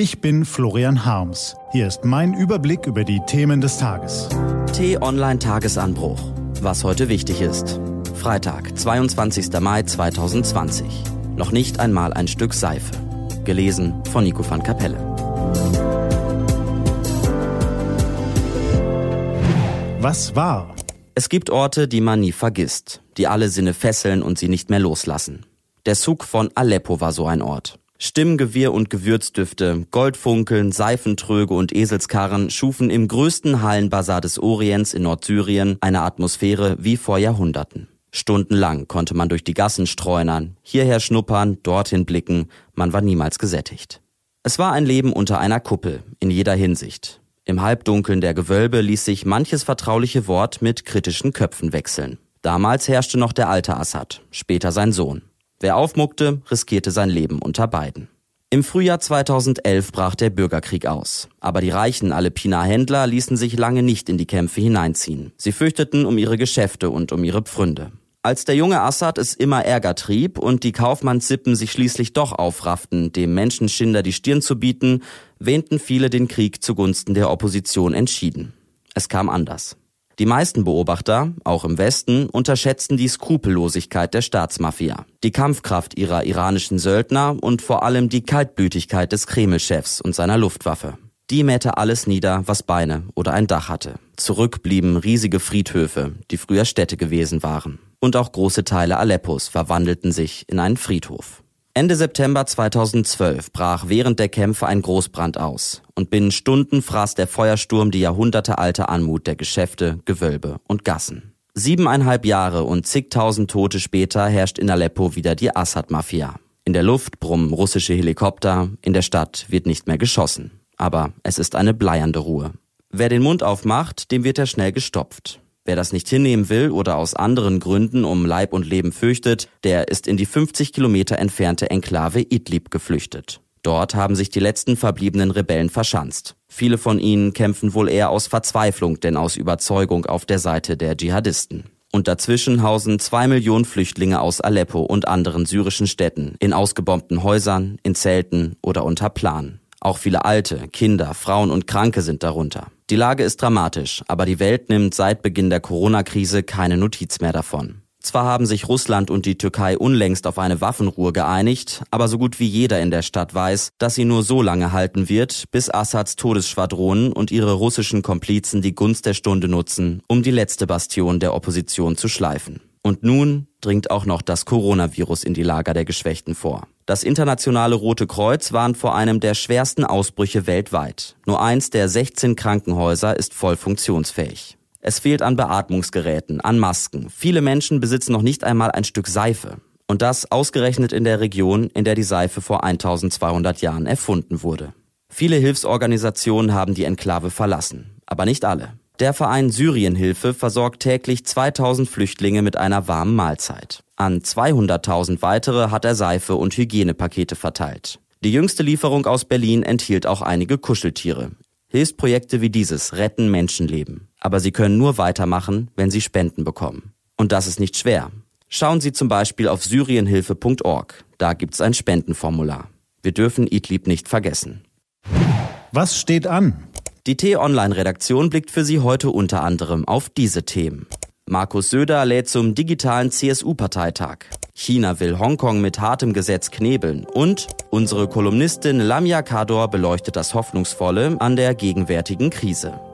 Ich bin Florian Harms. Hier ist mein Überblick über die Themen des Tages. T-Online Tagesanbruch. Was heute wichtig ist. Freitag, 22. Mai 2020. Noch nicht einmal ein Stück Seife. Gelesen von Nico van Kapelle. Was war? Es gibt Orte, die man nie vergisst, die alle Sinne fesseln und sie nicht mehr loslassen. Der Zug von Aleppo war so ein Ort. Stimmgewirr und Gewürzdüfte, Goldfunkeln, Seifentröge und Eselskarren schufen im größten Hallenbazar des Orients in Nordsyrien eine Atmosphäre wie vor Jahrhunderten. Stundenlang konnte man durch die Gassen streunern, hierher schnuppern, dorthin blicken, man war niemals gesättigt. Es war ein Leben unter einer Kuppel, in jeder Hinsicht. Im Halbdunkeln der Gewölbe ließ sich manches vertrauliche Wort mit kritischen Köpfen wechseln. Damals herrschte noch der alte Assad, später sein Sohn. Wer aufmuckte, riskierte sein Leben unter beiden. Im Frühjahr 2011 brach der Bürgerkrieg aus. Aber die reichen Aleppiner Händler ließen sich lange nicht in die Kämpfe hineinziehen. Sie fürchteten um ihre Geschäfte und um ihre Pfründe. Als der junge Assad es immer ärger trieb und die Kaufmannssippen sich schließlich doch aufrafften, dem Menschenschinder die Stirn zu bieten, wähnten viele den Krieg zugunsten der Opposition entschieden. Es kam anders. Die meisten Beobachter, auch im Westen, unterschätzten die Skrupellosigkeit der Staatsmafia, die Kampfkraft ihrer iranischen Söldner und vor allem die Kaltblütigkeit des Kreml-Chefs und seiner Luftwaffe. Die mähte alles nieder, was Beine oder ein Dach hatte. Zurück blieben riesige Friedhöfe, die früher Städte gewesen waren. Und auch große Teile Aleppos verwandelten sich in einen Friedhof. Ende September 2012 brach während der Kämpfe ein Großbrand aus und binnen Stunden fraß der Feuersturm die jahrhundertealte Anmut der Geschäfte, Gewölbe und Gassen. Siebeneinhalb Jahre und zigtausend Tote später herrscht in Aleppo wieder die Assad-Mafia. In der Luft brummen russische Helikopter, in der Stadt wird nicht mehr geschossen. Aber es ist eine bleiernde Ruhe. Wer den Mund aufmacht, dem wird er schnell gestopft. Wer das nicht hinnehmen will oder aus anderen Gründen um Leib und Leben fürchtet, der ist in die 50 Kilometer entfernte Enklave Idlib geflüchtet. Dort haben sich die letzten verbliebenen Rebellen verschanzt. Viele von ihnen kämpfen wohl eher aus Verzweiflung, denn aus Überzeugung auf der Seite der Dschihadisten. Und dazwischen hausen zwei Millionen Flüchtlinge aus Aleppo und anderen syrischen Städten in ausgebombten Häusern, in Zelten oder unter Plan. Auch viele Alte, Kinder, Frauen und Kranke sind darunter. Die Lage ist dramatisch, aber die Welt nimmt seit Beginn der Corona-Krise keine Notiz mehr davon. Zwar haben sich Russland und die Türkei unlängst auf eine Waffenruhe geeinigt, aber so gut wie jeder in der Stadt weiß, dass sie nur so lange halten wird, bis Assads Todesschwadronen und ihre russischen Komplizen die Gunst der Stunde nutzen, um die letzte Bastion der Opposition zu schleifen. Und nun dringt auch noch das Coronavirus in die Lager der Geschwächten vor. Das internationale Rote Kreuz warnt vor einem der schwersten Ausbrüche weltweit. Nur eins der 16 Krankenhäuser ist voll funktionsfähig. Es fehlt an Beatmungsgeräten, an Masken. Viele Menschen besitzen noch nicht einmal ein Stück Seife. Und das ausgerechnet in der Region, in der die Seife vor 1200 Jahren erfunden wurde. Viele Hilfsorganisationen haben die Enklave verlassen, aber nicht alle. Der Verein Syrienhilfe versorgt täglich 2000 Flüchtlinge mit einer warmen Mahlzeit. An 200.000 weitere hat er Seife und Hygienepakete verteilt. Die jüngste Lieferung aus Berlin enthielt auch einige Kuscheltiere. Hilfsprojekte wie dieses retten Menschenleben. Aber sie können nur weitermachen, wenn sie Spenden bekommen. Und das ist nicht schwer. Schauen Sie zum Beispiel auf syrienhilfe.org. Da gibt's ein Spendenformular. Wir dürfen Idlib nicht vergessen. Was steht an? Die T-Online-Redaktion blickt für Sie heute unter anderem auf diese Themen. Markus Söder lädt zum digitalen CSU-Parteitag. China will Hongkong mit hartem Gesetz knebeln. Und unsere Kolumnistin Lamia Kador beleuchtet das Hoffnungsvolle an der gegenwärtigen Krise.